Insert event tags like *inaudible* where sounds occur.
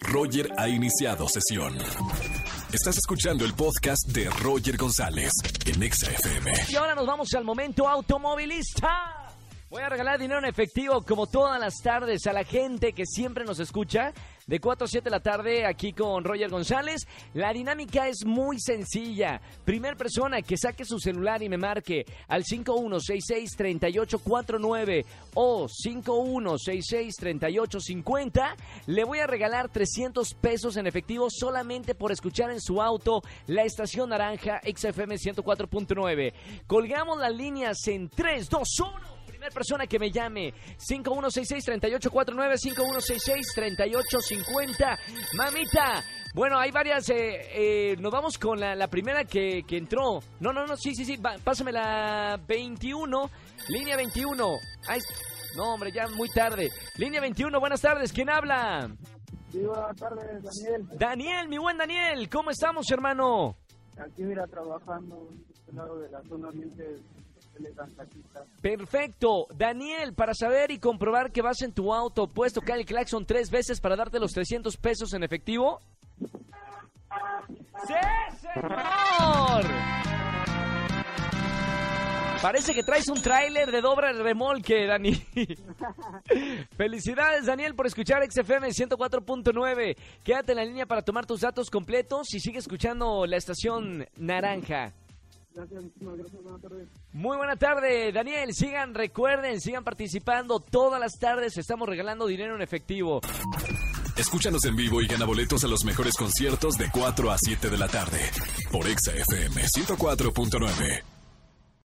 Roger ha iniciado sesión. Estás escuchando el podcast de Roger González en Exa FM. Y ahora nos vamos al momento automovilista. Voy a regalar dinero en efectivo como todas las tardes a la gente que siempre nos escucha de 4 a 7 de la tarde aquí con Roger González. La dinámica es muy sencilla. Primer persona que saque su celular y me marque al 5166-3849 o 5166-3850, le voy a regalar 300 pesos en efectivo solamente por escuchar en su auto la estación naranja XFM 104.9. Colgamos las líneas en 3, 2, 1 primera persona que me llame. 5166-3849, 5166-3850. Mamita. Bueno, hay varias. Eh, eh, nos vamos con la, primera que, entró. No, no, no, sí, sí, sí. pásame la 21. Línea 21. no, hombre, ya muy tarde. Línea 21, buenas tardes. ¿Quién habla? Sí, buenas tardes, Daniel. Daniel, mi buen Daniel. ¿Cómo estamos, hermano? Aquí, mira, trabajando este lado de la zona oriente Perfecto. Daniel, para saber y comprobar que vas en tu auto, ¿puedes tocar el claxon tres veces para darte los 300 pesos en efectivo? ¡Sí, señor! Parece que traes un tráiler de doble remolque, Dani. *laughs* Felicidades, Daniel, por escuchar XFM 104.9. Quédate en la línea para tomar tus datos completos y sigue escuchando la estación Naranja. Gracias, gracias, buenas tardes. Muy buena tarde, Daniel. Sigan, recuerden, sigan participando. Todas las tardes estamos regalando dinero en efectivo. Escúchanos en vivo y gana boletos a los mejores conciertos de 4 a 7 de la tarde. Por Exa FM 104.9.